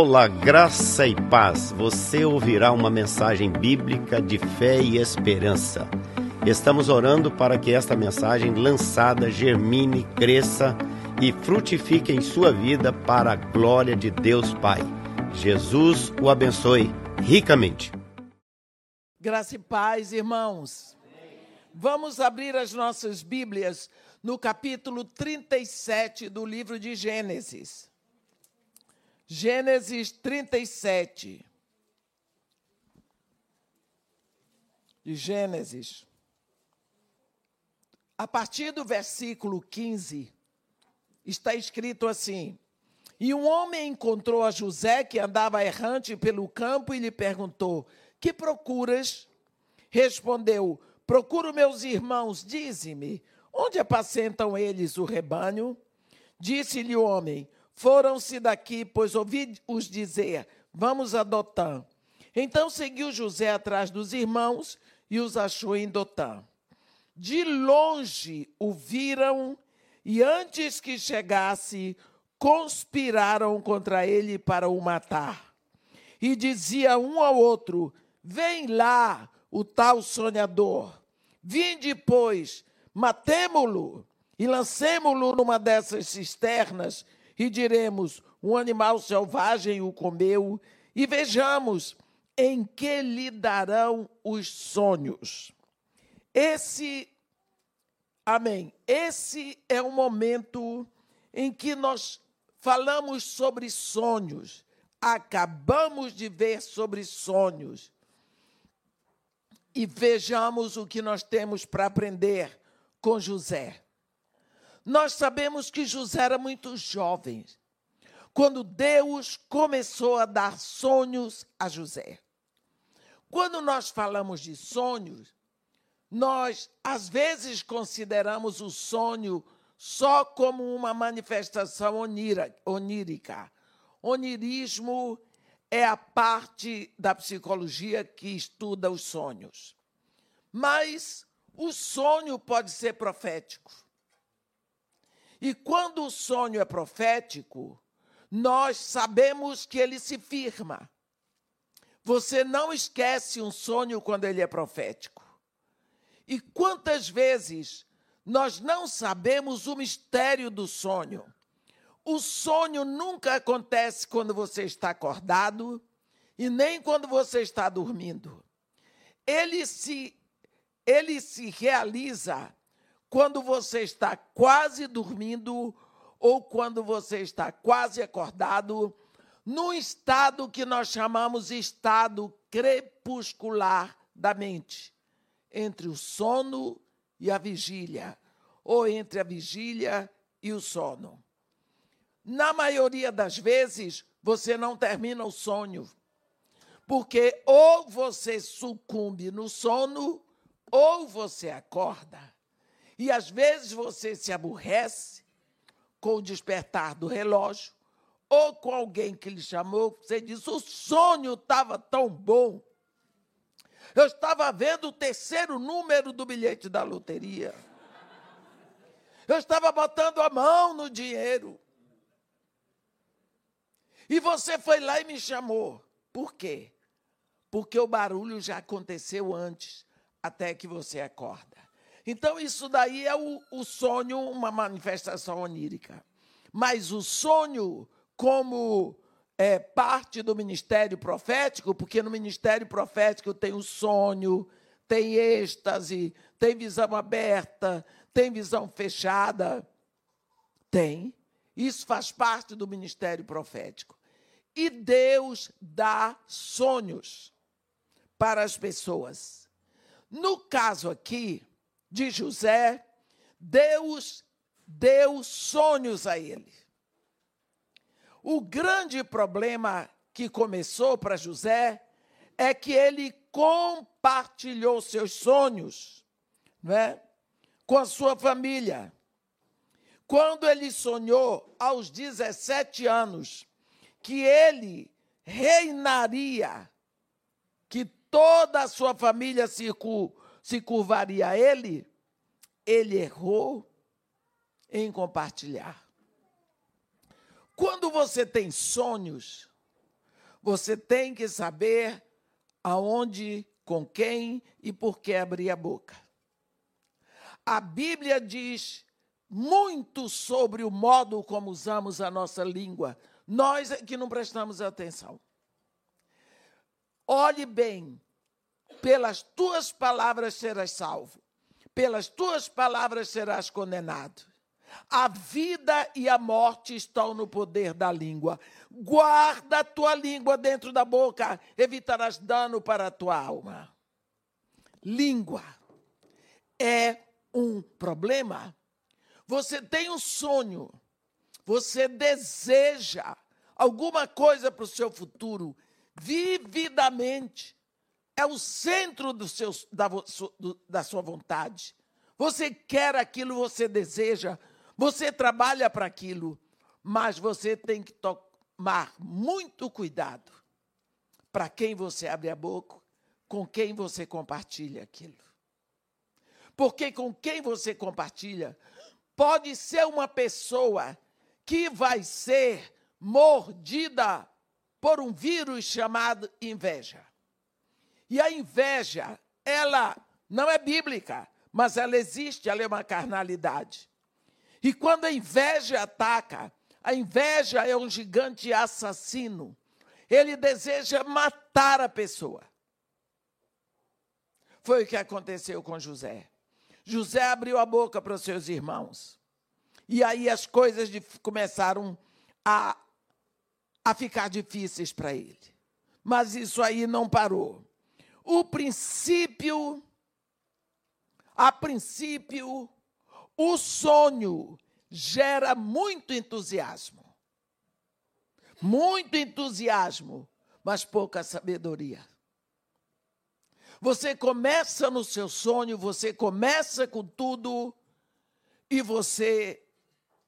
Olá, graça e paz. Você ouvirá uma mensagem bíblica de fé e esperança. Estamos orando para que esta mensagem lançada germine, cresça e frutifique em sua vida para a glória de Deus Pai. Jesus o abençoe ricamente. Graça e paz, irmãos. Vamos abrir as nossas Bíblias no capítulo 37 do livro de Gênesis. Gênesis 37. De Gênesis. A partir do versículo 15, está escrito assim: E um homem encontrou a José, que andava errante pelo campo, e lhe perguntou: Que procuras? Respondeu: Procuro meus irmãos, dize-me, onde apacentam eles o rebanho? Disse-lhe o homem: foram-se daqui, pois ouvi-os dizer: Vamos a Dotã. Então seguiu José atrás dos irmãos e os achou em Dotã. De longe o viram e antes que chegasse, conspiraram contra ele para o matar. E dizia um ao outro: Vem lá, o tal sonhador. Vinde, pois, matemo-lo e lancemo-lo numa dessas cisternas e diremos: um animal selvagem o comeu, e vejamos em que lhe darão os sonhos. Esse, amém, esse é o momento em que nós falamos sobre sonhos, acabamos de ver sobre sonhos. E vejamos o que nós temos para aprender com José. Nós sabemos que José era muito jovem quando Deus começou a dar sonhos a José. Quando nós falamos de sonhos, nós às vezes consideramos o sonho só como uma manifestação onírica. Onirismo é a parte da psicologia que estuda os sonhos. Mas o sonho pode ser profético. E quando o sonho é profético, nós sabemos que ele se firma. Você não esquece um sonho quando ele é profético. E quantas vezes nós não sabemos o mistério do sonho? O sonho nunca acontece quando você está acordado e nem quando você está dormindo. Ele se ele se realiza quando você está quase dormindo ou quando você está quase acordado, num estado que nós chamamos estado crepuscular da mente, entre o sono e a vigília, ou entre a vigília e o sono. Na maioria das vezes, você não termina o sonho, porque ou você sucumbe no sono, ou você acorda. E às vezes você se aborrece com o despertar do relógio, ou com alguém que lhe chamou, você diz: o sonho estava tão bom. Eu estava vendo o terceiro número do bilhete da loteria. Eu estava botando a mão no dinheiro. E você foi lá e me chamou. Por quê? Porque o barulho já aconteceu antes, até que você acorda. Então, isso daí é o, o sonho, uma manifestação onírica. Mas o sonho, como é, parte do ministério profético, porque no ministério profético tem o sonho, tem êxtase, tem visão aberta, tem visão fechada. Tem. Isso faz parte do ministério profético. E Deus dá sonhos para as pessoas. No caso aqui, de José, Deus deu sonhos a ele. O grande problema que começou para José é que ele compartilhou seus sonhos não é? com a sua família. Quando ele sonhou aos 17 anos que ele reinaria, que toda a sua família se se curvaria a ele, ele errou em compartilhar. Quando você tem sonhos, você tem que saber aonde, com quem e por que abrir a boca. A Bíblia diz muito sobre o modo como usamos a nossa língua. Nós é que não prestamos atenção. Olhe bem, pelas tuas palavras serás salvo, pelas tuas palavras serás condenado. A vida e a morte estão no poder da língua. Guarda a tua língua dentro da boca, evitarás dano para a tua alma. Língua é um problema. Você tem um sonho, você deseja alguma coisa para o seu futuro, vividamente. É o centro do seu, da, da sua vontade. Você quer aquilo, você deseja, você trabalha para aquilo, mas você tem que tomar muito cuidado para quem você abre a boca, com quem você compartilha aquilo. Porque com quem você compartilha pode ser uma pessoa que vai ser mordida por um vírus chamado inveja. E a inveja, ela não é bíblica, mas ela existe, ela é uma carnalidade. E quando a inveja ataca, a inveja é um gigante assassino. Ele deseja matar a pessoa. Foi o que aconteceu com José. José abriu a boca para os seus irmãos. E aí as coisas começaram a, a ficar difíceis para ele. Mas isso aí não parou. O princípio, a princípio, o sonho gera muito entusiasmo. Muito entusiasmo, mas pouca sabedoria. Você começa no seu sonho, você começa com tudo e você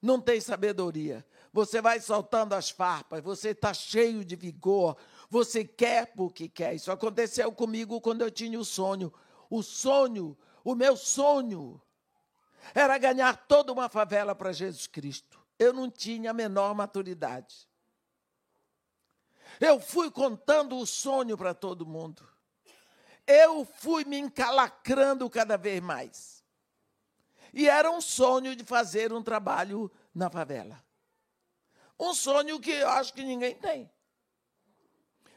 não tem sabedoria. Você vai soltando as farpas, você está cheio de vigor, você quer porque quer. Isso aconteceu comigo quando eu tinha o sonho. O sonho, o meu sonho, era ganhar toda uma favela para Jesus Cristo. Eu não tinha a menor maturidade. Eu fui contando o sonho para todo mundo. Eu fui me encalacrando cada vez mais. E era um sonho de fazer um trabalho na favela. Um sonho que eu acho que ninguém tem.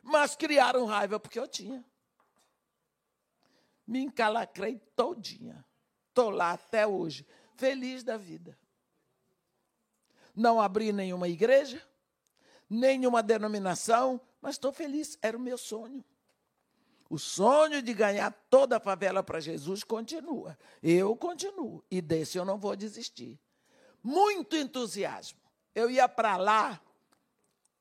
Mas criaram raiva porque eu tinha. Me encalacrei todinha. Estou lá até hoje, feliz da vida. Não abri nenhuma igreja, nenhuma denominação, mas estou feliz, era o meu sonho. O sonho de ganhar toda a favela para Jesus continua. Eu continuo. E desse eu não vou desistir. Muito entusiasmo. Eu ia para lá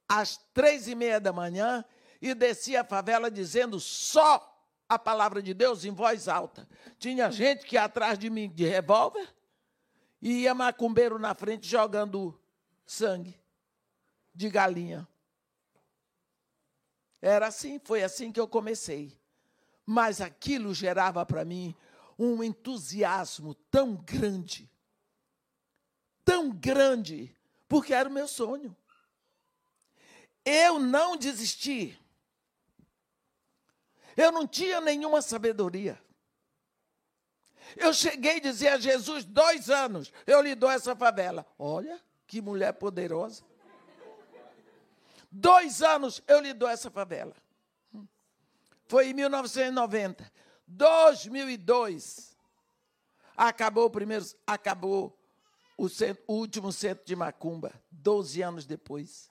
às três e meia da manhã e descia a favela dizendo só a palavra de Deus em voz alta. Tinha gente que ia atrás de mim de revólver e ia macumbeiro na frente jogando sangue de galinha. Era assim, foi assim que eu comecei. Mas aquilo gerava para mim um entusiasmo tão grande, tão grande, porque era o meu sonho. Eu não desisti. Eu não tinha nenhuma sabedoria. Eu cheguei a dizer a Jesus, dois anos, eu lhe dou essa favela. Olha, que mulher poderosa. Dois anos eu lhe dou essa favela. Foi em 1990. 2002 acabou o primeiro, acabou o, centro, o último centro de Macumba, 12 anos depois.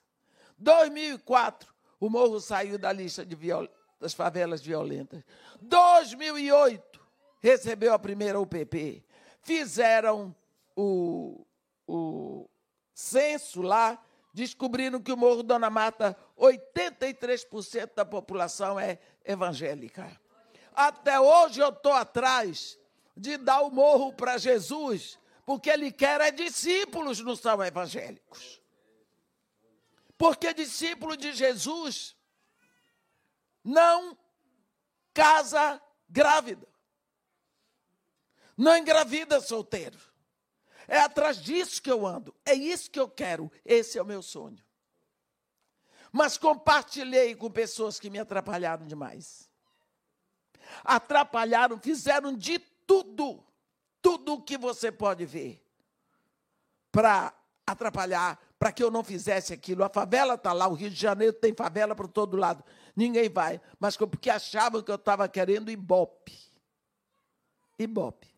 2004 o morro saiu da lista de viol, das favelas violentas. 2008, recebeu a primeira UPP. Fizeram o, o censo lá, descobriram que o Morro Dona Mata, 83% da população é evangélica. Até hoje eu estou atrás de dar o morro para Jesus, porque ele quer é discípulos, não são evangélicos. Porque discípulo de Jesus não casa grávida. Não engravida solteiro. É atrás disso que eu ando. É isso que eu quero. Esse é o meu sonho. Mas compartilhei com pessoas que me atrapalharam demais. Atrapalharam, fizeram de tudo, tudo o que você pode ver, para atrapalhar, para que eu não fizesse aquilo. A favela está lá, o Rio de Janeiro tem favela para todo lado. Ninguém vai, mas porque achavam que eu estava querendo Ibope. Ibope.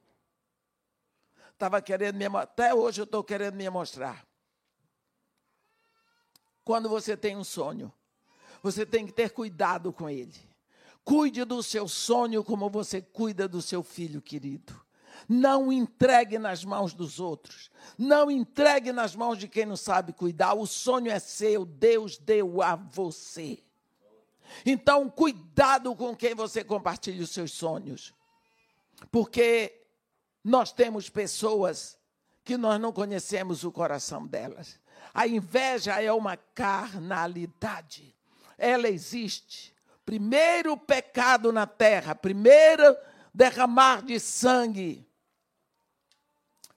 Estava querendo me até hoje eu estou querendo me mostrar. Quando você tem um sonho, você tem que ter cuidado com ele. Cuide do seu sonho como você cuida do seu filho querido. Não entregue nas mãos dos outros. Não entregue nas mãos de quem não sabe cuidar. O sonho é seu, Deus deu a você. Então, cuidado com quem você compartilha os seus sonhos. Porque nós temos pessoas que nós não conhecemos o coração delas. A inveja é uma carnalidade. Ela existe. Primeiro pecado na terra, primeiro derramar de sangue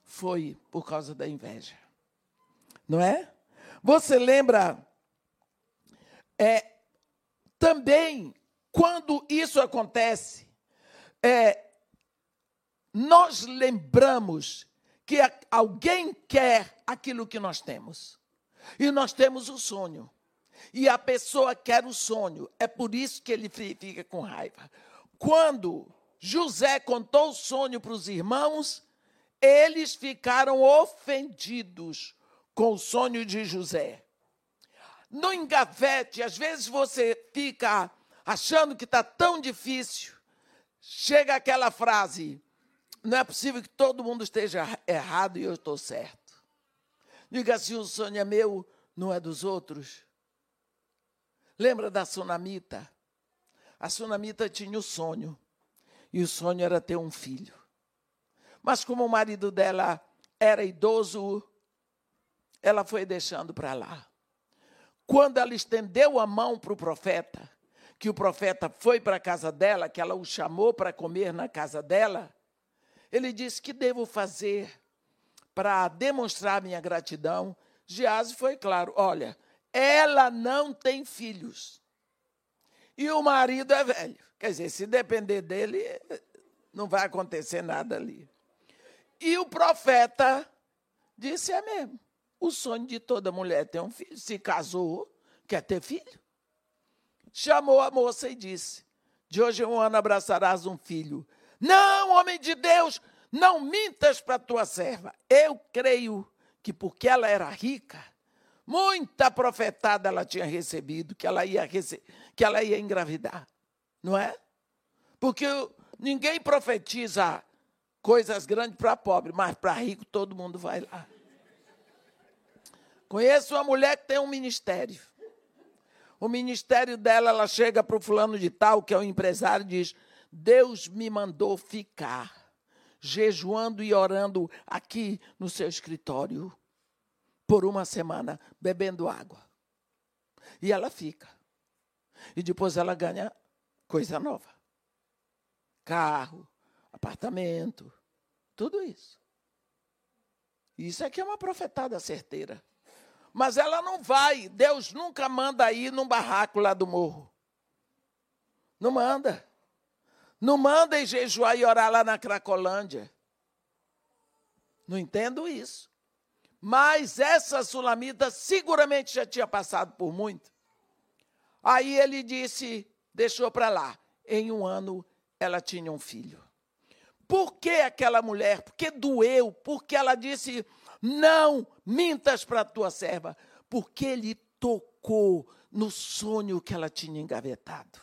foi por causa da inveja. Não é? Você lembra é, também quando isso acontece, é, nós lembramos que alguém quer aquilo que nós temos. E nós temos o sonho. E a pessoa quer o sonho. É por isso que ele fica com raiva. Quando José contou o sonho para os irmãos, eles ficaram ofendidos com o sonho de José. No engavete, às vezes você fica achando que está tão difícil. Chega aquela frase: não é possível que todo mundo esteja errado e eu estou certo. Diga assim: o sonho é meu, não é dos outros. Lembra da sunamita? A sunamita tinha o sonho, e o sonho era ter um filho. Mas como o marido dela era idoso, ela foi deixando para lá. Quando ela estendeu a mão para o profeta, que o profeta foi para a casa dela, que ela o chamou para comer na casa dela, ele disse: Que devo fazer para demonstrar minha gratidão? Gease foi claro: Olha, ela não tem filhos. E o marido é velho. Quer dizer, se depender dele, não vai acontecer nada ali. E o profeta disse: É mesmo. O sonho de toda mulher é ter um filho. Se casou, quer ter filho. Chamou a moça e disse: De hoje em um ano abraçarás um filho. Não, homem de Deus, não mintas para tua serva. Eu creio que porque ela era rica, muita profetada ela tinha recebido, que ela ia, rece que ela ia engravidar. Não é? Porque ninguém profetiza coisas grandes para pobre, mas para rico todo mundo vai lá. Conheço uma mulher que tem um ministério. O ministério dela, ela chega para o fulano de tal, que é o empresário, e diz: Deus me mandou ficar jejuando e orando aqui no seu escritório por uma semana, bebendo água. E ela fica. E depois ela ganha coisa nova: carro, apartamento, tudo isso. Isso aqui é uma profetada certeira. Mas ela não vai, Deus nunca manda ir num barraco lá do morro. Não manda. Não mandem jejuar e orar lá na Cracolândia. Não entendo isso. Mas essa sulamita seguramente já tinha passado por muito. Aí ele disse, deixou para lá. Em um ano ela tinha um filho. Por que aquela mulher? Porque doeu, porque ela disse: Não mintas para a tua serva, porque ele tocou no sonho que ela tinha engavetado.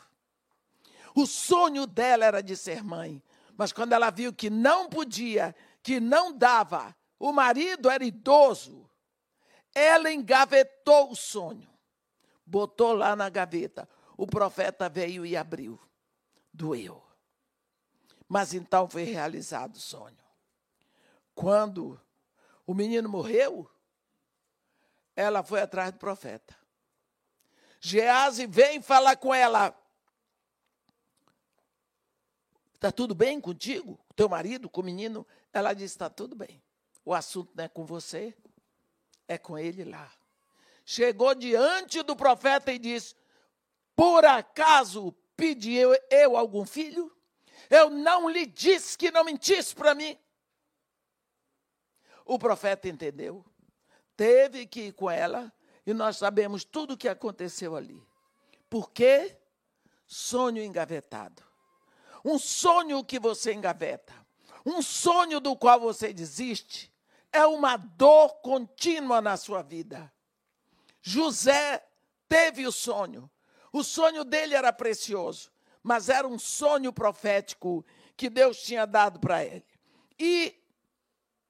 O sonho dela era de ser mãe. Mas quando ela viu que não podia, que não dava, o marido era idoso, ela engavetou o sonho, botou lá na gaveta. O profeta veio e abriu. Doeu. Mas então foi realizado o sonho. Quando o menino morreu, ela foi atrás do profeta. Gease vem falar com ela. Está tudo bem contigo? Teu marido, com o menino? Ela disse: Está tudo bem. O assunto não é com você, é com ele lá. chegou diante do profeta e disse: Por acaso pedi eu, eu algum filho? Eu não lhe disse que não mentisse para mim. O profeta entendeu, teve que ir com ela, e nós sabemos tudo o que aconteceu ali. Por quê? Sonho engavetado. Um sonho que você engaveta, um sonho do qual você desiste, é uma dor contínua na sua vida. José teve o sonho. O sonho dele era precioso, mas era um sonho profético que Deus tinha dado para ele. E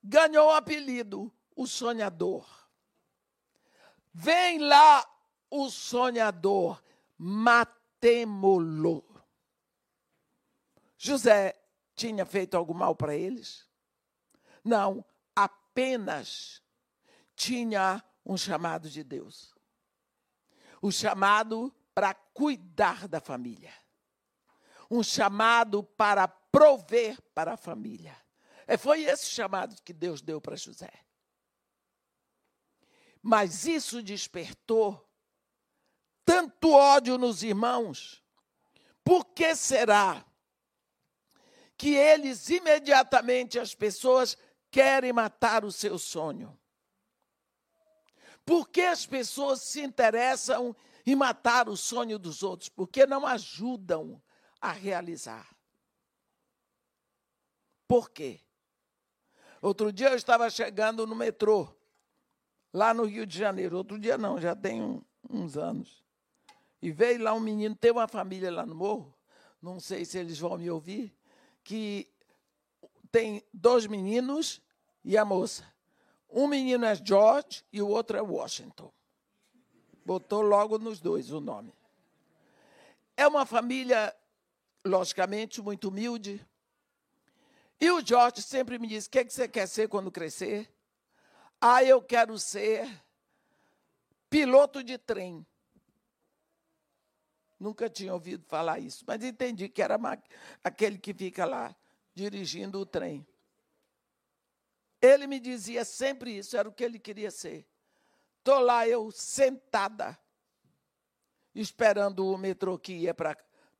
ganhou o apelido, o sonhador. Vem lá o sonhador, matemo-lo. José tinha feito algum mal para eles? Não, apenas tinha um chamado de Deus. O chamado para cuidar da família. Um chamado para prover para a família. É, foi esse chamado que Deus deu para José. Mas isso despertou tanto ódio nos irmãos. Por que será que eles imediatamente, as pessoas, querem matar o seu sonho? Por que as pessoas se interessam em matar o sonho dos outros? Porque não ajudam a realizar. Por quê? Outro dia eu estava chegando no metrô, lá no Rio de Janeiro. Outro dia não, já tem um, uns anos. E veio lá um menino, tem uma família lá no morro, não sei se eles vão me ouvir, que tem dois meninos e a moça. Um menino é George e o outro é Washington. Botou logo nos dois o nome. É uma família, logicamente, muito humilde, e o Jorge sempre me diz: o que, é que você quer ser quando crescer? Ah, eu quero ser piloto de trem. Nunca tinha ouvido falar isso, mas entendi que era aquele que fica lá dirigindo o trem. Ele me dizia sempre isso, era o que ele queria ser. Estou lá eu sentada, esperando o metrô que ia para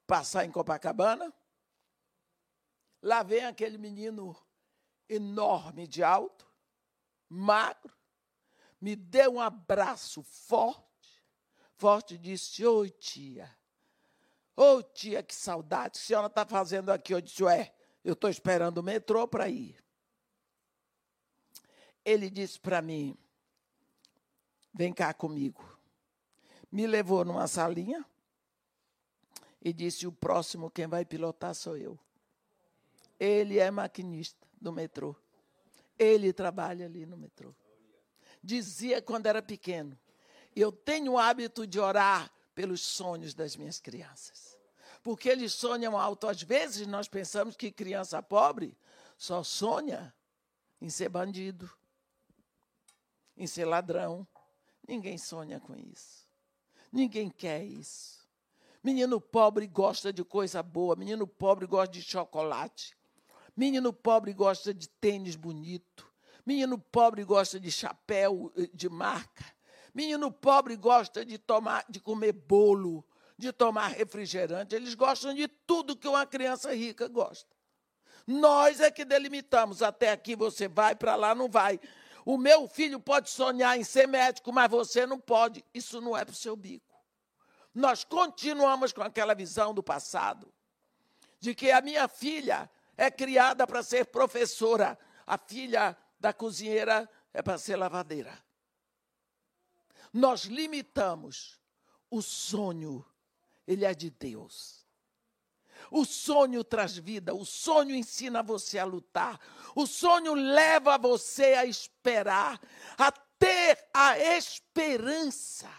passar em Copacabana. Lá vem aquele menino enorme de alto, magro, me deu um abraço forte, forte disse: Oi, tia. Oh, tia, que saudade. A senhora está fazendo aqui? Eu disse: Ué, eu estou esperando o metrô para ir. Ele disse para mim: Vem cá comigo. Me levou numa salinha e disse: O próximo quem vai pilotar sou eu. Ele é maquinista do metrô. Ele trabalha ali no metrô. Dizia quando era pequeno: Eu tenho o hábito de orar pelos sonhos das minhas crianças. Porque eles sonham alto. Às vezes nós pensamos que criança pobre só sonha em ser bandido, em ser ladrão. Ninguém sonha com isso. Ninguém quer isso. Menino pobre gosta de coisa boa, menino pobre gosta de chocolate. Menino pobre gosta de tênis bonito. Menino pobre gosta de chapéu eh, de marca. Menino pobre gosta de tomar, de comer bolo, de tomar refrigerante. Eles gostam de tudo que uma criança rica gosta. Nós é que delimitamos. Até aqui você vai, para lá não vai. O meu filho pode sonhar em ser médico, mas você não pode. Isso não é para o seu bico. Nós continuamos com aquela visão do passado, de que a minha filha é criada para ser professora. A filha da cozinheira é para ser lavadeira. Nós limitamos o sonho, ele é de Deus. O sonho traz vida, o sonho ensina você a lutar, o sonho leva você a esperar, a ter a esperança.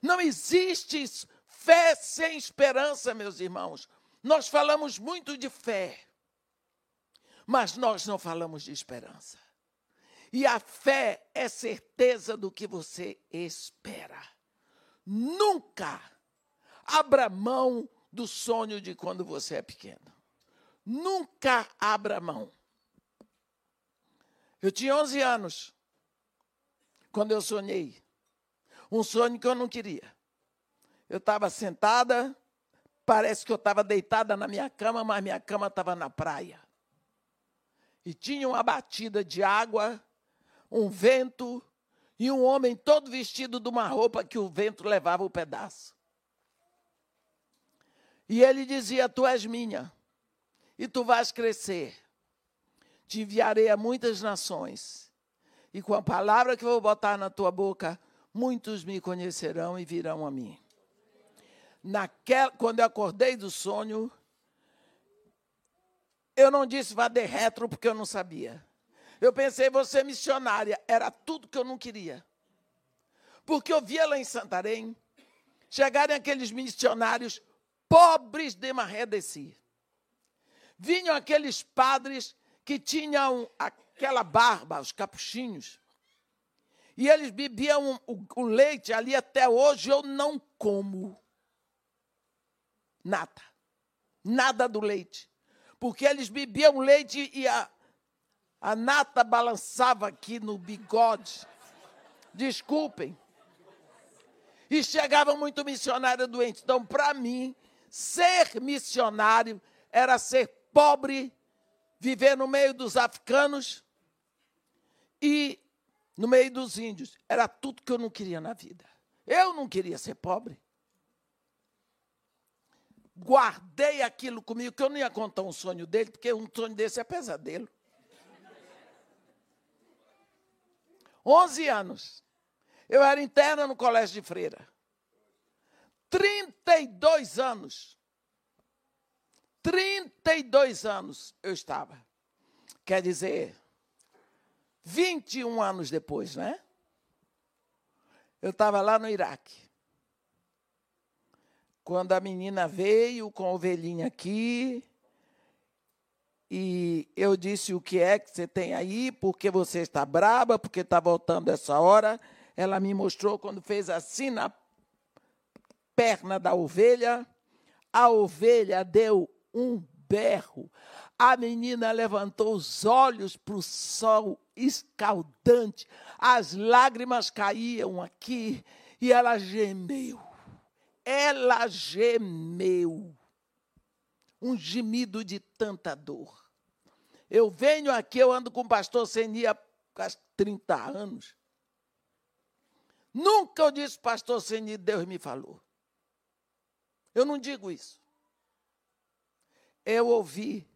Não existe fé sem esperança, meus irmãos. Nós falamos muito de fé, mas nós não falamos de esperança. E a fé é certeza do que você espera. Nunca abra mão do sonho de quando você é pequeno. Nunca abra mão. Eu tinha 11 anos quando eu sonhei Um sonho que eu não queria. Eu estava sentada, parece que eu estava deitada na minha cama, mas minha cama estava na praia. E tinha uma batida de água, um vento e um homem todo vestido de uma roupa que o vento levava o pedaço. E ele dizia: Tu és minha, e tu vais crescer. Te enviarei a muitas nações, e com a palavra que vou botar na tua boca, muitos me conhecerão e virão a mim. Naquela, quando eu acordei do sonho, eu não disse vá de retro porque eu não sabia. Eu pensei, você missionária, era tudo que eu não queria. Porque eu via lá em Santarém chegarem aqueles missionários pobres de Maré de si. Vinham aqueles padres que tinham aquela barba, os capuchinhos. E eles bebiam o, o leite ali até hoje eu não como nada. Nada do leite. Porque eles bebiam leite e a, a nata balançava aqui no bigode. Desculpem. E chegava muito missionário doente. Então, para mim, ser missionário era ser pobre, viver no meio dos africanos e no meio dos índios. Era tudo que eu não queria na vida. Eu não queria ser pobre. Guardei aquilo comigo, que eu não ia contar um sonho dele, porque um sonho desse é pesadelo. 11 anos. Eu era interna no colégio de freira. 32 anos. 32 anos eu estava. Quer dizer, 21 anos depois, né? Eu estava lá no Iraque. Quando a menina veio com a ovelhinha aqui, e eu disse: O que é que você tem aí? Porque você está braba, porque está voltando essa hora. Ela me mostrou quando fez assim na perna da ovelha. A ovelha deu um berro. A menina levantou os olhos para o sol escaldante. As lágrimas caíam aqui e ela gemeu. Ela gemeu um gemido de tanta dor. Eu venho aqui, eu ando com o pastor Seni há quase 30 anos. Nunca eu disse, pastor Seni, Deus me falou. Eu não digo isso. Eu ouvi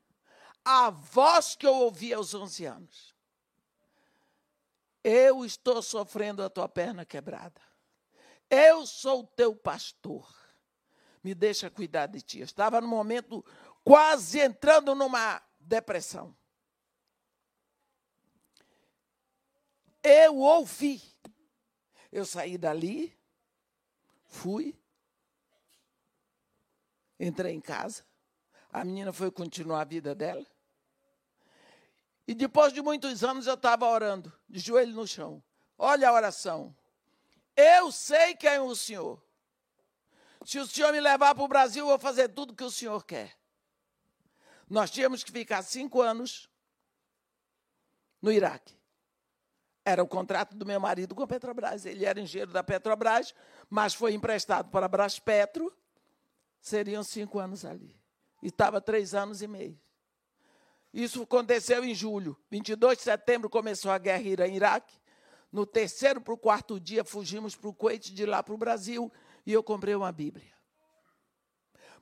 a voz que eu ouvi aos 11 anos. Eu estou sofrendo a tua perna quebrada. Eu sou teu pastor me deixa cuidar de ti. Eu estava no momento quase entrando numa depressão. Eu ouvi. Eu saí dali, fui, entrei em casa. A menina foi continuar a vida dela. E depois de muitos anos eu estava orando, de joelho no chão. Olha a oração. Eu sei quem é o Senhor. Se o senhor me levar para o Brasil, eu vou fazer tudo que o senhor quer. Nós tínhamos que ficar cinco anos no Iraque. Era o contrato do meu marido com a Petrobras. Ele era engenheiro da Petrobras, mas foi emprestado para a Braspetro. Seriam cinco anos ali. E estava três anos e meio. Isso aconteceu em julho. 22 de setembro começou a guerra em Iraque. No terceiro para o quarto dia, fugimos para o Kuwait, de lá para o Brasil e eu comprei uma Bíblia.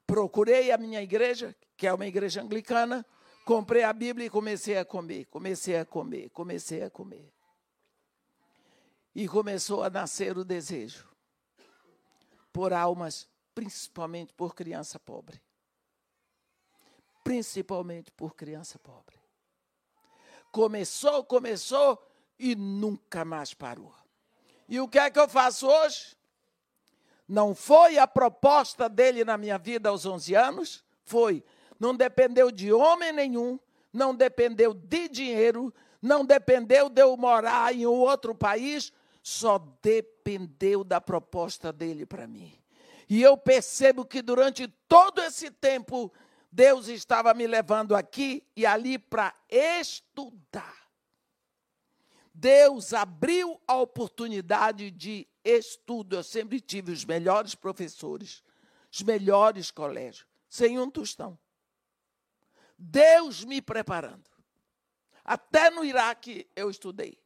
Procurei a minha igreja, que é uma igreja anglicana, comprei a Bíblia e comecei a comer, comecei a comer, comecei a comer. E começou a nascer o desejo por almas, principalmente por criança pobre. Principalmente por criança pobre. Começou, começou e nunca mais parou. E o que é que eu faço hoje? Não foi a proposta dele na minha vida aos 11 anos? Foi. Não dependeu de homem nenhum, não dependeu de dinheiro, não dependeu de eu morar em outro país, só dependeu da proposta dele para mim. E eu percebo que durante todo esse tempo, Deus estava me levando aqui e ali para estudar. Deus abriu a oportunidade de estudo. Eu sempre tive os melhores professores, os melhores colégios, sem um tostão. Deus me preparando. Até no Iraque eu estudei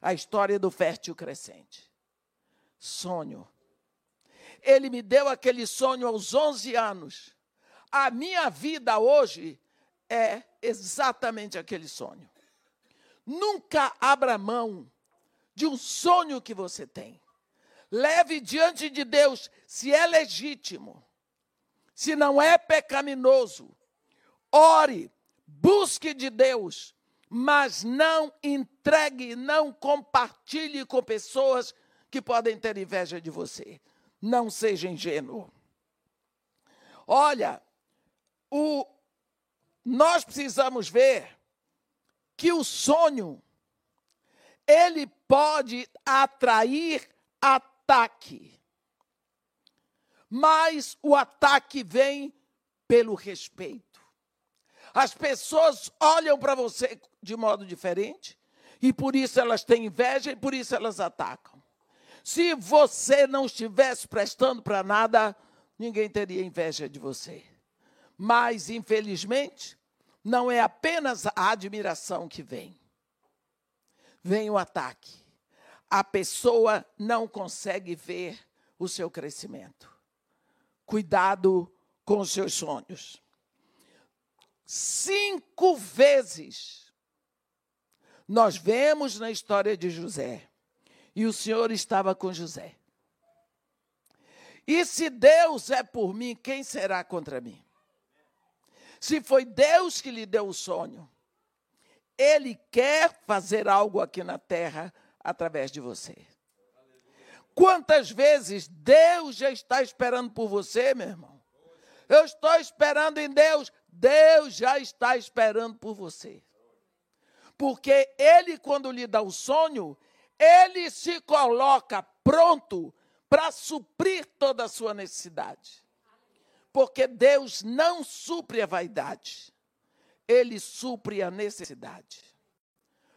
a história do fértil crescente. Sonho. Ele me deu aquele sonho aos 11 anos. A minha vida hoje é exatamente aquele sonho. Nunca abra mão de um sonho que você tem. Leve diante de Deus se é legítimo, se não é pecaminoso. Ore, busque de Deus, mas não entregue, não compartilhe com pessoas que podem ter inveja de você. Não seja ingênuo. Olha, o, nós precisamos ver que o sonho ele pode atrair ataque. Mas o ataque vem pelo respeito. As pessoas olham para você de modo diferente e por isso elas têm inveja e por isso elas atacam. Se você não estivesse prestando para nada, ninguém teria inveja de você. Mas, infelizmente, não é apenas a admiração que vem, vem o ataque. A pessoa não consegue ver o seu crescimento. Cuidado com os seus sonhos. Cinco vezes nós vemos na história de José, e o Senhor estava com José. E se Deus é por mim, quem será contra mim? Se foi Deus que lhe deu o sonho, Ele quer fazer algo aqui na terra através de você. Quantas vezes Deus já está esperando por você, meu irmão? Eu estou esperando em Deus, Deus já está esperando por você. Porque Ele, quando lhe dá o sonho, Ele se coloca pronto para suprir toda a sua necessidade. Porque Deus não supre a vaidade, Ele supre a necessidade.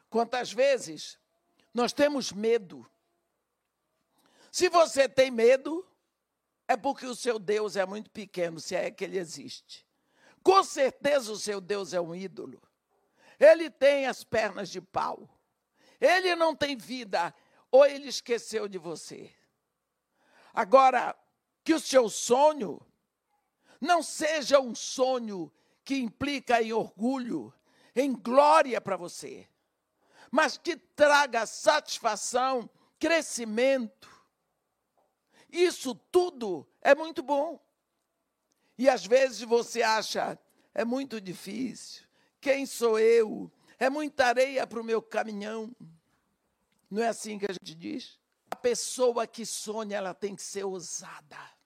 Quantas vezes nós temos medo? Se você tem medo, é porque o seu Deus é muito pequeno, se é que ele existe. Com certeza o seu Deus é um ídolo. Ele tem as pernas de pau. Ele não tem vida, ou ele esqueceu de você. Agora, que o seu sonho não seja um sonho que implica em orgulho, em glória para você, mas que traga satisfação, crescimento. Isso tudo é muito bom. E às vezes você acha, é muito difícil. Quem sou eu? É muita areia para o meu caminhão. Não é assim que a gente diz? A pessoa que sonha, ela tem que ser ousada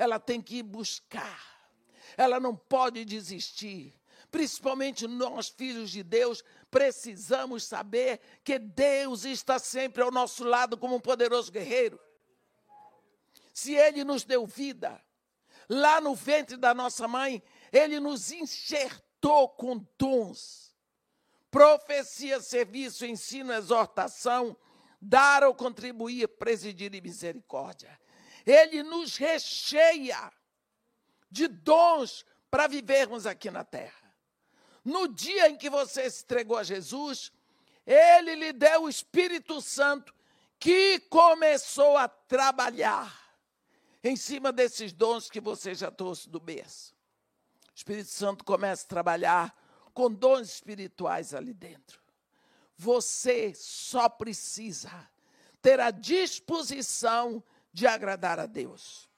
ela tem que ir buscar, ela não pode desistir. Principalmente nós, filhos de Deus, precisamos saber que Deus está sempre ao nosso lado como um poderoso guerreiro. Se Ele nos deu vida, lá no ventre da nossa mãe, Ele nos enxertou com dons. Profecia, serviço, ensino, exortação, dar ou contribuir, presidir e misericórdia. Ele nos recheia de dons para vivermos aqui na terra. No dia em que você se entregou a Jesus, ele lhe deu o Espírito Santo que começou a trabalhar em cima desses dons que você já trouxe do berço. O Espírito Santo começa a trabalhar com dons espirituais ali dentro. Você só precisa ter a disposição de agradar a Deus.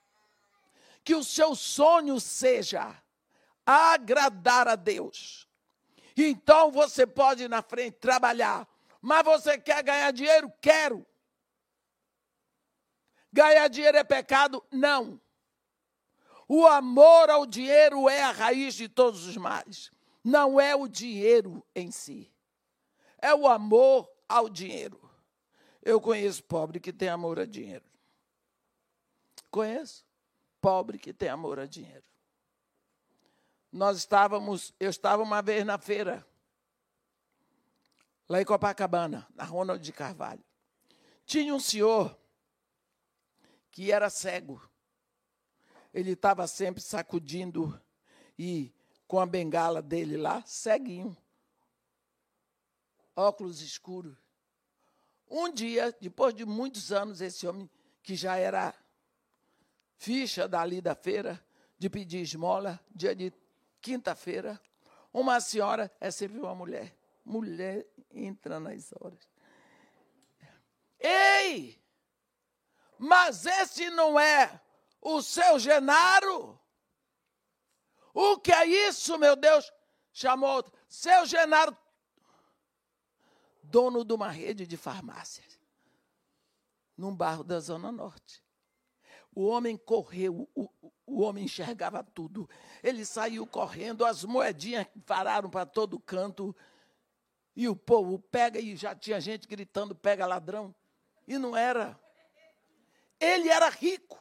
Que o seu sonho seja agradar a Deus. Então você pode ir na frente trabalhar, mas você quer ganhar dinheiro? Quero. Ganhar dinheiro é pecado? Não. O amor ao dinheiro é a raiz de todos os males. Não é o dinheiro em si. É o amor ao dinheiro. Eu conheço pobre que tem amor a dinheiro. Conheço. Pobre que tem amor a dinheiro. Nós estávamos, eu estava uma vez na feira, lá em Copacabana, na Ronald de Carvalho. Tinha um senhor que era cego. Ele estava sempre sacudindo e com a bengala dele lá, ceguinho. Óculos escuros. Um dia, depois de muitos anos, esse homem, que já era ficha dali da feira, de pedir esmola, dia de quinta-feira, uma senhora, é sempre uma mulher, mulher entra nas horas. Ei! Mas esse não é o seu Genaro? O que é isso, meu Deus? Chamou seu Genaro, dono de uma rede de farmácias, num bairro da Zona Norte. O homem correu, o, o homem enxergava tudo. Ele saiu correndo, as moedinhas pararam para todo canto. E o povo pega, e já tinha gente gritando: pega ladrão. E não era. Ele era rico.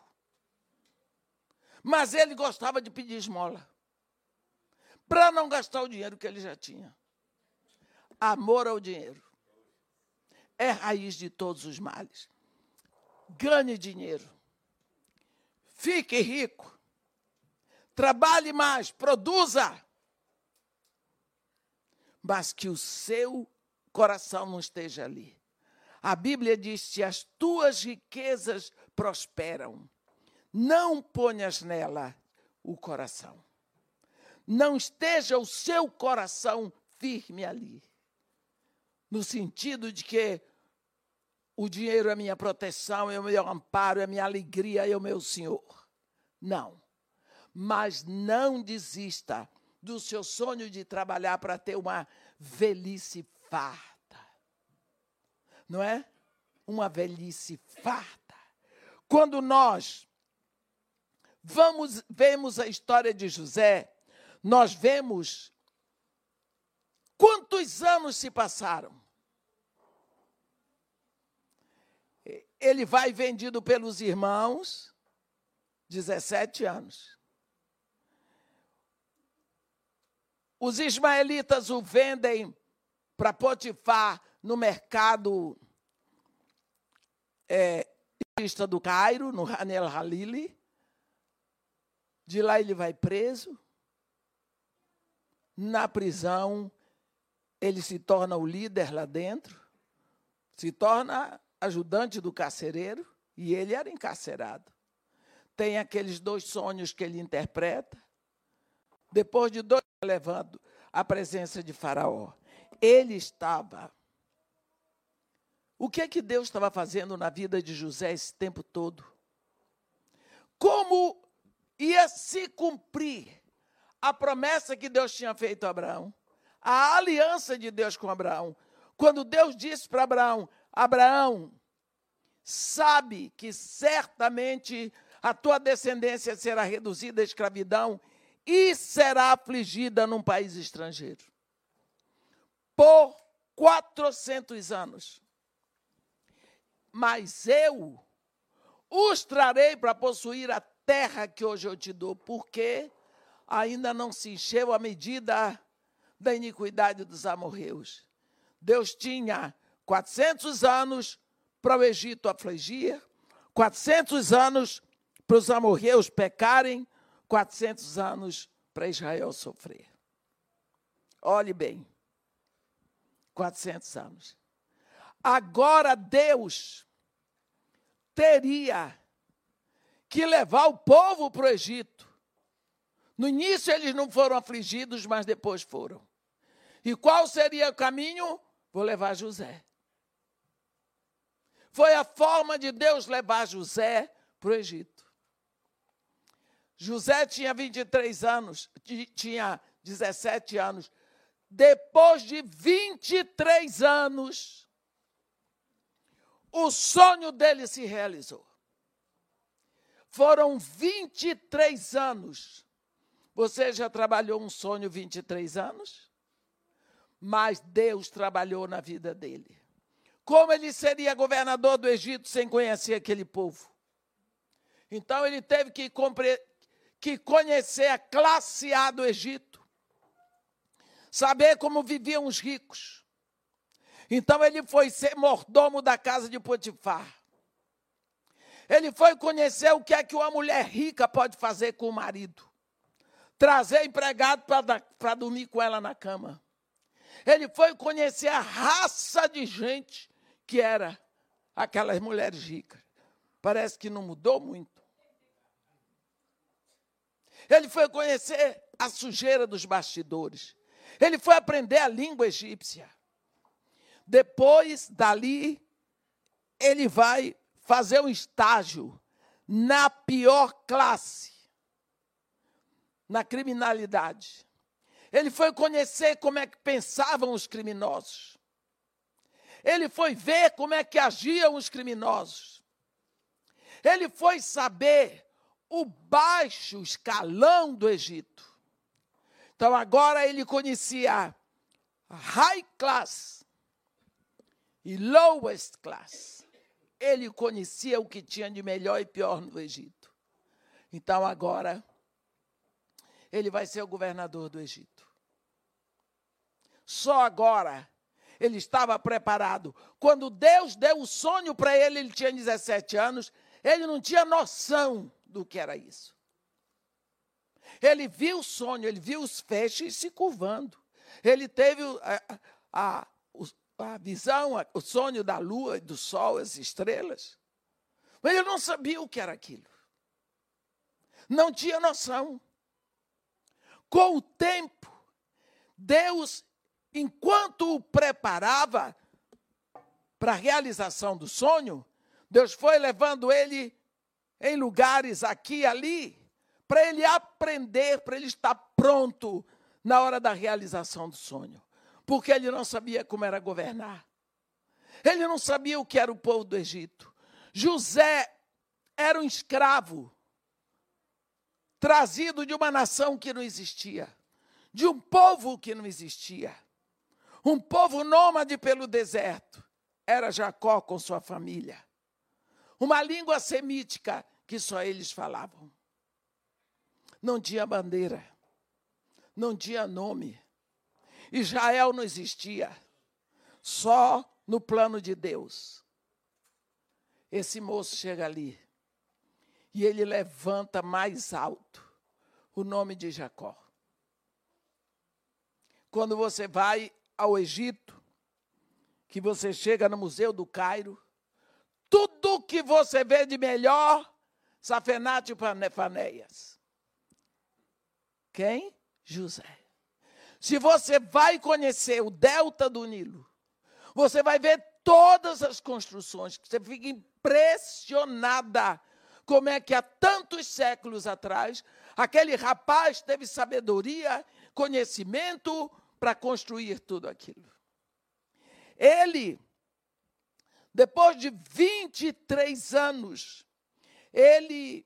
Mas ele gostava de pedir esmola. Para não gastar o dinheiro que ele já tinha. Amor ao dinheiro. É raiz de todos os males. Ganhe dinheiro. Fique rico. Trabalhe mais, produza. Mas que o seu coração não esteja ali. A Bíblia diz: se as tuas riquezas prosperam, não ponhas nela o coração. Não esteja o seu coração firme ali. No sentido de que o dinheiro é minha proteção, é o meu amparo, é minha alegria, é o meu Senhor. Não. Mas não desista do seu sonho de trabalhar para ter uma velhice farta não é? Uma velhice farta. Quando nós vamos vemos a história de José, nós vemos quantos anos se passaram. Ele vai vendido pelos irmãos, 17 anos. Os ismaelitas o vendem para Potifar no mercado é, do Cairo, no Hanel Halili. De lá ele vai preso. Na prisão, ele se torna o líder lá dentro, se torna ajudante do carcereiro, e ele era encarcerado. Tem aqueles dois sonhos que ele interpreta. Depois de dois levando a presença de Faraó, ele estava o que é que Deus estava fazendo na vida de José esse tempo todo? Como ia se cumprir a promessa que Deus tinha feito a Abraão? A aliança de Deus com Abraão. Quando Deus disse para Abraão: Abraão, sabe que certamente a tua descendência será reduzida à escravidão e será afligida num país estrangeiro. Por 400 anos mas eu os trarei para possuir a terra que hoje eu te dou, porque ainda não se encheu a medida da iniquidade dos amorreus. Deus tinha 400 anos para o Egito afligir, 400 anos para os amorreus pecarem, 400 anos para Israel sofrer. Olhe bem, 400 anos. Agora Deus teria que levar o povo para o Egito. No início eles não foram afligidos, mas depois foram. E qual seria o caminho? Vou levar José. Foi a forma de Deus levar José para o Egito. José tinha 23 anos, tinha 17 anos. Depois de 23 anos, o sonho dele se realizou. Foram 23 anos. Você já trabalhou um sonho 23 anos? Mas Deus trabalhou na vida dele. Como ele seria governador do Egito sem conhecer aquele povo? Então ele teve que, que conhecer a classe A do Egito, saber como viviam os ricos, Então ele foi ser mordomo da casa de Potifar. Ele foi conhecer o que é que uma mulher rica pode fazer com o marido. Trazer empregado para dormir com ela na cama. Ele foi conhecer a raça de gente que era aquelas mulheres ricas. Parece que não mudou muito. Ele foi conhecer a sujeira dos bastidores. Ele foi aprender a língua egípcia. Depois dali, ele vai fazer um estágio na pior classe, na criminalidade. Ele foi conhecer como é que pensavam os criminosos. Ele foi ver como é que agiam os criminosos. Ele foi saber o baixo escalão do Egito. Então agora ele conhecia high class e lowest class. Ele conhecia o que tinha de melhor e pior no Egito. Então agora ele vai ser o governador do Egito. Só agora ele estava preparado. Quando Deus deu o sonho para ele, ele tinha 17 anos, ele não tinha noção do que era isso. Ele viu o sonho, ele viu os feixes se curvando. Ele teve a, a, a visão, o sonho da lua do sol, as estrelas. Mas ele não sabia o que era aquilo. Não tinha noção. Com o tempo, Deus, enquanto o preparava para a realização do sonho, Deus foi levando ele em lugares aqui e ali, para ele aprender, para ele estar pronto na hora da realização do sonho. Porque ele não sabia como era governar. Ele não sabia o que era o povo do Egito. José era um escravo trazido de uma nação que não existia, de um povo que não existia, um povo nômade pelo deserto. Era Jacó com sua família. Uma língua semítica que só eles falavam. Não tinha bandeira, não tinha nome. Israel não existia, só no plano de Deus. Esse moço chega ali e ele levanta mais alto o nome de Jacó. Quando você vai ao Egito, que você chega no Museu do Cairo, tudo que você vê de melhor, Safenate Panefaneias. Quem? José. Se você vai conhecer o delta do Nilo, você vai ver todas as construções, você fica impressionada como é que há tantos séculos atrás aquele rapaz teve sabedoria, conhecimento para construir tudo aquilo. Ele, depois de 23 anos, ele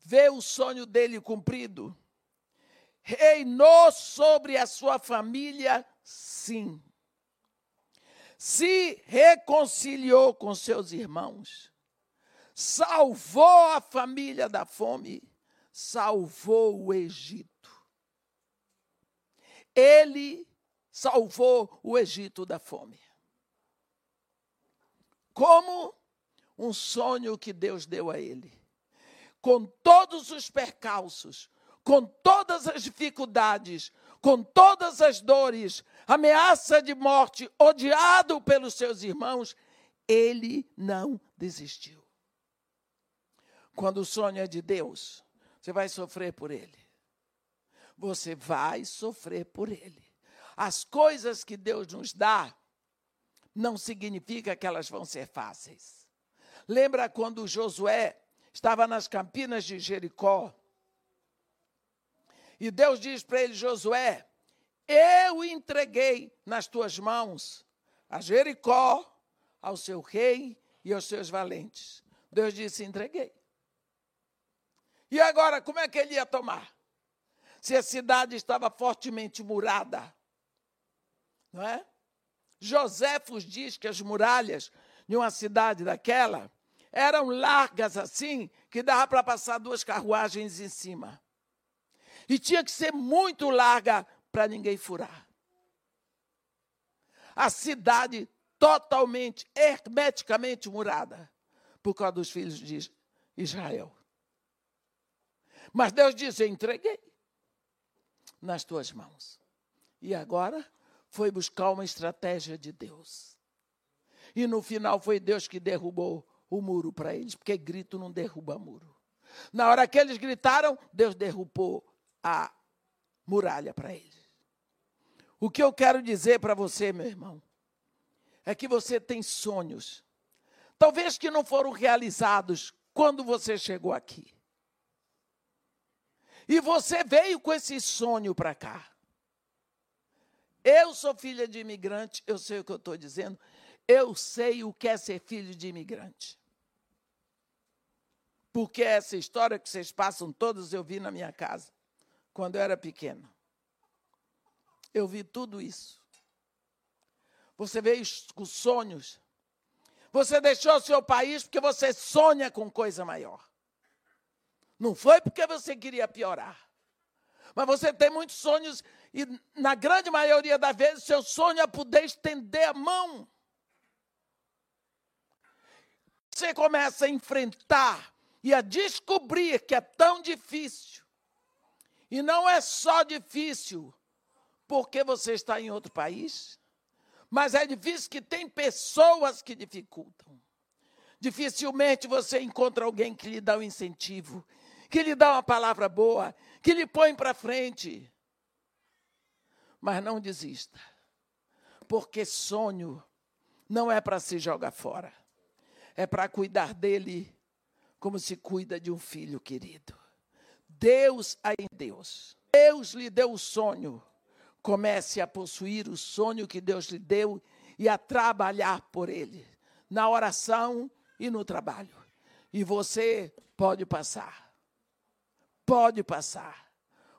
vê o sonho dele cumprido. Reinou sobre a sua família, sim. Se reconciliou com seus irmãos salvou a família da fome, salvou o Egito. Ele salvou o Egito da fome. Como um sonho que Deus deu a ele. Com todos os percalços, com todas as dificuldades, com todas as dores, ameaça de morte, odiado pelos seus irmãos, ele não desistiu. Quando o sonho é de Deus, você vai sofrer por ele. Você vai sofrer por ele. As coisas que Deus nos dá não significa que elas vão ser fáceis. Lembra quando Josué estava nas campinas de Jericó? E Deus diz para ele: Josué, eu entreguei nas tuas mãos a Jericó, ao seu rei e aos seus valentes. Deus disse: entreguei. E agora, como é que ele ia tomar? Se a cidade estava fortemente murada. Não é? Joséfos diz que as muralhas de uma cidade daquela eram largas assim, que dava para passar duas carruagens em cima. E tinha que ser muito larga para ninguém furar. a cidade totalmente, hermeticamente murada, por causa dos filhos de Israel. Mas Deus disse: Eu entreguei nas tuas mãos. E agora foi buscar uma estratégia de Deus. E no final foi Deus que derrubou o muro para eles, porque grito não derruba muro. Na hora que eles gritaram, Deus derrubou a muralha para eles. O que eu quero dizer para você, meu irmão, é que você tem sonhos, talvez que não foram realizados quando você chegou aqui. E você veio com esse sonho para cá. Eu sou filha de imigrante, eu sei o que eu estou dizendo. Eu sei o que é ser filho de imigrante. Porque essa história que vocês passam todos eu vi na minha casa, quando eu era pequena. Eu vi tudo isso. Você veio com sonhos. Você deixou o seu país porque você sonha com coisa maior. Não foi porque você queria piorar. Mas você tem muitos sonhos e, na grande maioria das vezes, seu sonho é poder estender a mão. Você começa a enfrentar e a descobrir que é tão difícil. E não é só difícil porque você está em outro país, mas é difícil que tem pessoas que dificultam. Dificilmente você encontra alguém que lhe dá um incentivo, que lhe dá uma palavra boa, que lhe põe para frente. Mas não desista, porque sonho não é para se jogar fora, é para cuidar dele como se cuida de um filho querido. Deus aí em Deus. Deus lhe deu o sonho. Comece a possuir o sonho que Deus lhe deu e a trabalhar por ele, na oração e no trabalho. E você pode passar pode passar.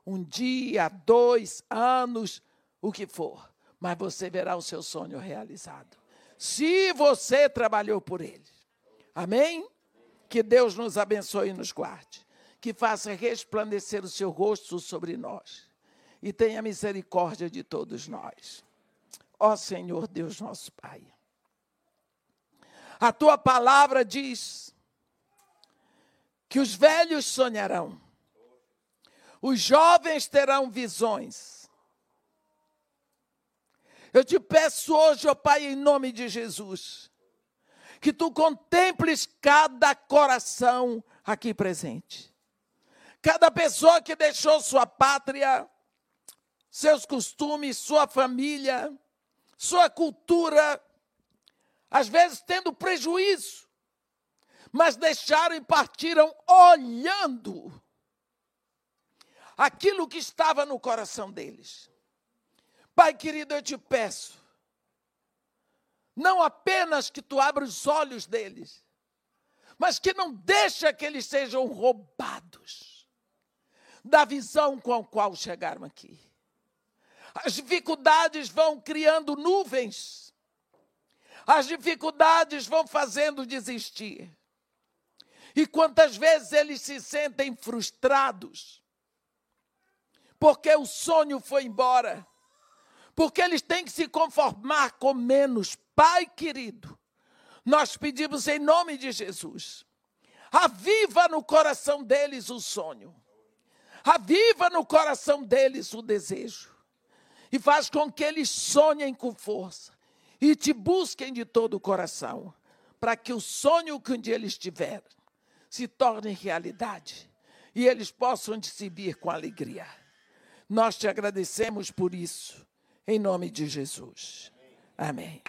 Um dia, dois anos, o que for. Mas você verá o seu sonho realizado. Se você trabalhou por ele. Amém? Que Deus nos abençoe e nos guarde. Que faça resplandecer o seu rosto sobre nós. E tenha misericórdia de todos nós. Ó Senhor Deus nosso Pai. A tua palavra diz que os velhos sonharão os jovens terão visões. Eu te peço hoje, ó oh Pai, em nome de Jesus, que tu contemples cada coração aqui presente. Cada pessoa que deixou sua pátria, seus costumes, sua família, sua cultura, às vezes tendo prejuízo, mas deixaram e partiram olhando aquilo que estava no coração deles. Pai querido, eu te peço, não apenas que tu abra os olhos deles, mas que não deixa que eles sejam roubados da visão com a qual chegaram aqui. As dificuldades vão criando nuvens, as dificuldades vão fazendo desistir. E quantas vezes eles se sentem frustrados, porque o sonho foi embora, porque eles têm que se conformar com menos. Pai querido, nós pedimos em nome de Jesus, aviva no coração deles o sonho, aviva no coração deles o desejo, e faz com que eles sonhem com força. E te busquem de todo o coração, para que o sonho que um dia eles tiverem se torne realidade. E eles possam te seguir com alegria. Nós te agradecemos por isso, em nome de Jesus. Amém.